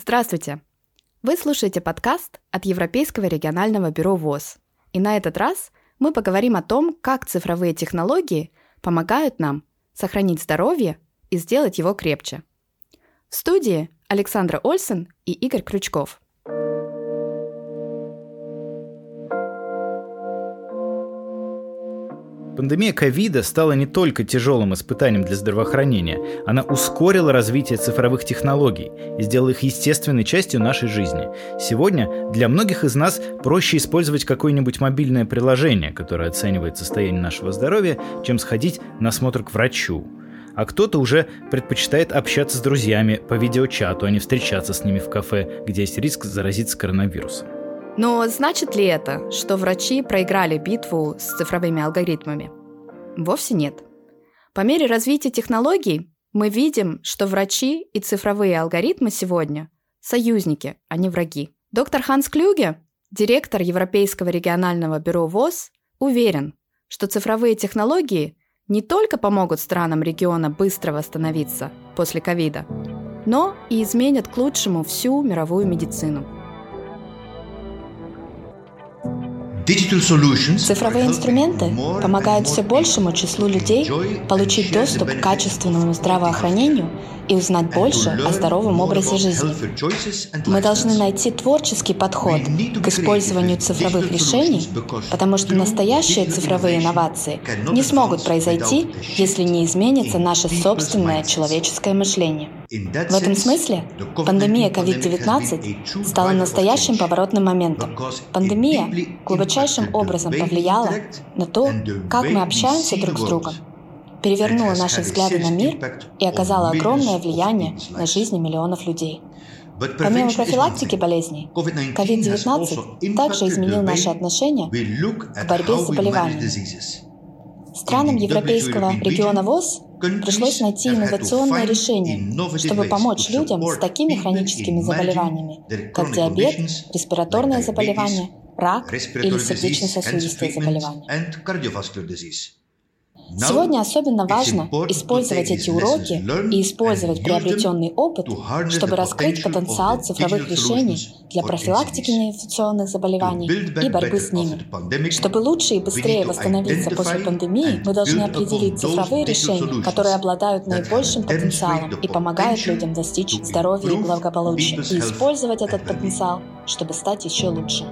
Здравствуйте! Вы слушаете подкаст от Европейского регионального бюро ВОЗ. И на этот раз мы поговорим о том, как цифровые технологии помогают нам сохранить здоровье и сделать его крепче. В студии Александра Ольсен и Игорь Крючков – Пандемия ковида стала не только тяжелым испытанием для здравоохранения, она ускорила развитие цифровых технологий и сделала их естественной частью нашей жизни. Сегодня для многих из нас проще использовать какое-нибудь мобильное приложение, которое оценивает состояние нашего здоровья, чем сходить на осмотр к врачу. А кто-то уже предпочитает общаться с друзьями по видеочату, а не встречаться с ними в кафе, где есть риск заразиться коронавирусом. Но значит ли это, что врачи проиграли битву с цифровыми алгоритмами? Вовсе нет. По мере развития технологий мы видим, что врачи и цифровые алгоритмы сегодня – союзники, а не враги. Доктор Ханс Клюге, директор Европейского регионального бюро ВОЗ, уверен, что цифровые технологии не только помогут странам региона быстро восстановиться после ковида, но и изменят к лучшему всю мировую медицину – Цифровые инструменты помогают все большему числу людей получить доступ к качественному здравоохранению и узнать больше о здоровом образе жизни. Мы должны найти творческий подход к использованию цифровых решений, потому что настоящие цифровые инновации не смогут произойти, если не изменится наше собственное человеческое мышление. В этом смысле пандемия COVID-19 стала настоящим поворотным моментом. Пандемия глубочайшим образом повлияла на то, как мы общаемся друг с другом, перевернула наши взгляды на мир и оказала огромное влияние на жизни миллионов людей. Помимо профилактики болезней, COVID-19 также изменил наши отношения к борьбе с заболеваниями. Странам Европейского региона ВОЗ пришлось найти инновационное решение, чтобы помочь людям с такими хроническими заболеваниями, как диабет, респираторные заболевания, рак или сердечно-сосудистые заболевания. Сегодня особенно важно использовать эти уроки и использовать приобретенный опыт, чтобы раскрыть потенциал цифровых решений для профилактики неинфекционных заболеваний и борьбы с ними. Чтобы лучше и быстрее восстановиться после пандемии, мы должны определить цифровые решения, которые обладают наибольшим потенциалом и помогают людям достичь здоровья и благополучия, и использовать этот потенциал, чтобы стать еще лучше.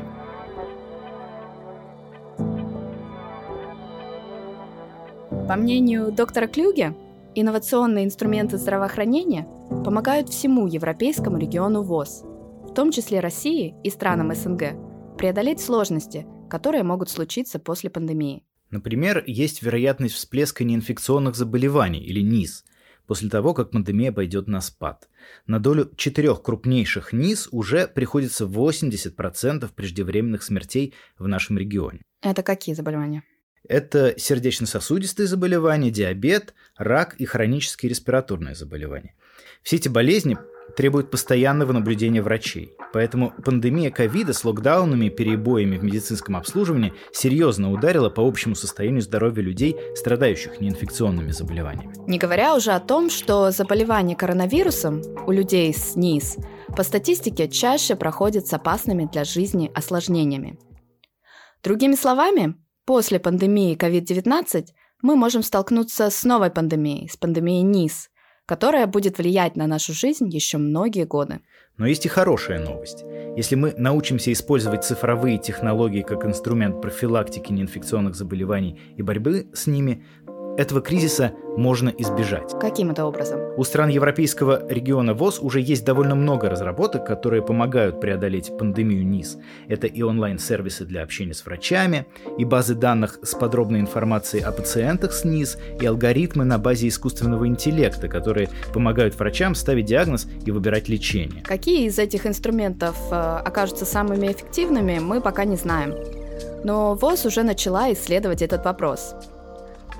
По мнению доктора Клюге, инновационные инструменты здравоохранения помогают всему европейскому региону ВОЗ, в том числе России и странам СНГ, преодолеть сложности, которые могут случиться после пандемии. Например, есть вероятность всплеска неинфекционных заболеваний или НИС после того, как пандемия пойдет на спад. На долю четырех крупнейших НИС уже приходится 80% преждевременных смертей в нашем регионе. Это какие заболевания? Это сердечно-сосудистые заболевания, диабет, рак и хронические респираторные заболевания. Все эти болезни требуют постоянного наблюдения врачей. Поэтому пандемия ковида с локдаунами и перебоями в медицинском обслуживании серьезно ударила по общему состоянию здоровья людей, страдающих неинфекционными заболеваниями. Не говоря уже о том, что заболевания коронавирусом у людей с НИС по статистике чаще проходят с опасными для жизни осложнениями. Другими словами, После пандемии COVID-19 мы можем столкнуться с новой пандемией, с пандемией НИС, которая будет влиять на нашу жизнь еще многие годы. Но есть и хорошая новость. Если мы научимся использовать цифровые технологии как инструмент профилактики неинфекционных заболеваний и борьбы с ними, этого кризиса можно избежать. Каким это образом? У стран Европейского региона ВОЗ уже есть довольно много разработок, которые помогают преодолеть пандемию НИС. Это и онлайн-сервисы для общения с врачами, и базы данных с подробной информацией о пациентах с НИС, и алгоритмы на базе искусственного интеллекта, которые помогают врачам ставить диагноз и выбирать лечение. Какие из этих инструментов э, окажутся самыми эффективными, мы пока не знаем. Но ВОЗ уже начала исследовать этот вопрос.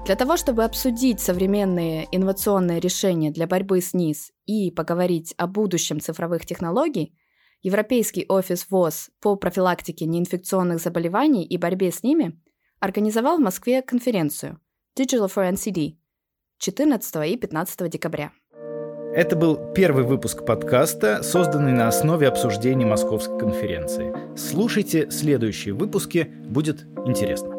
Для того, чтобы обсудить современные инновационные решения для борьбы с НИС и поговорить о будущем цифровых технологий, Европейский офис ВОЗ по профилактике неинфекционных заболеваний и борьбе с ними организовал в Москве конференцию Digital for NCD 14 и 15 декабря. Это был первый выпуск подкаста, созданный на основе обсуждений Московской конференции. Слушайте следующие выпуски, будет интересно.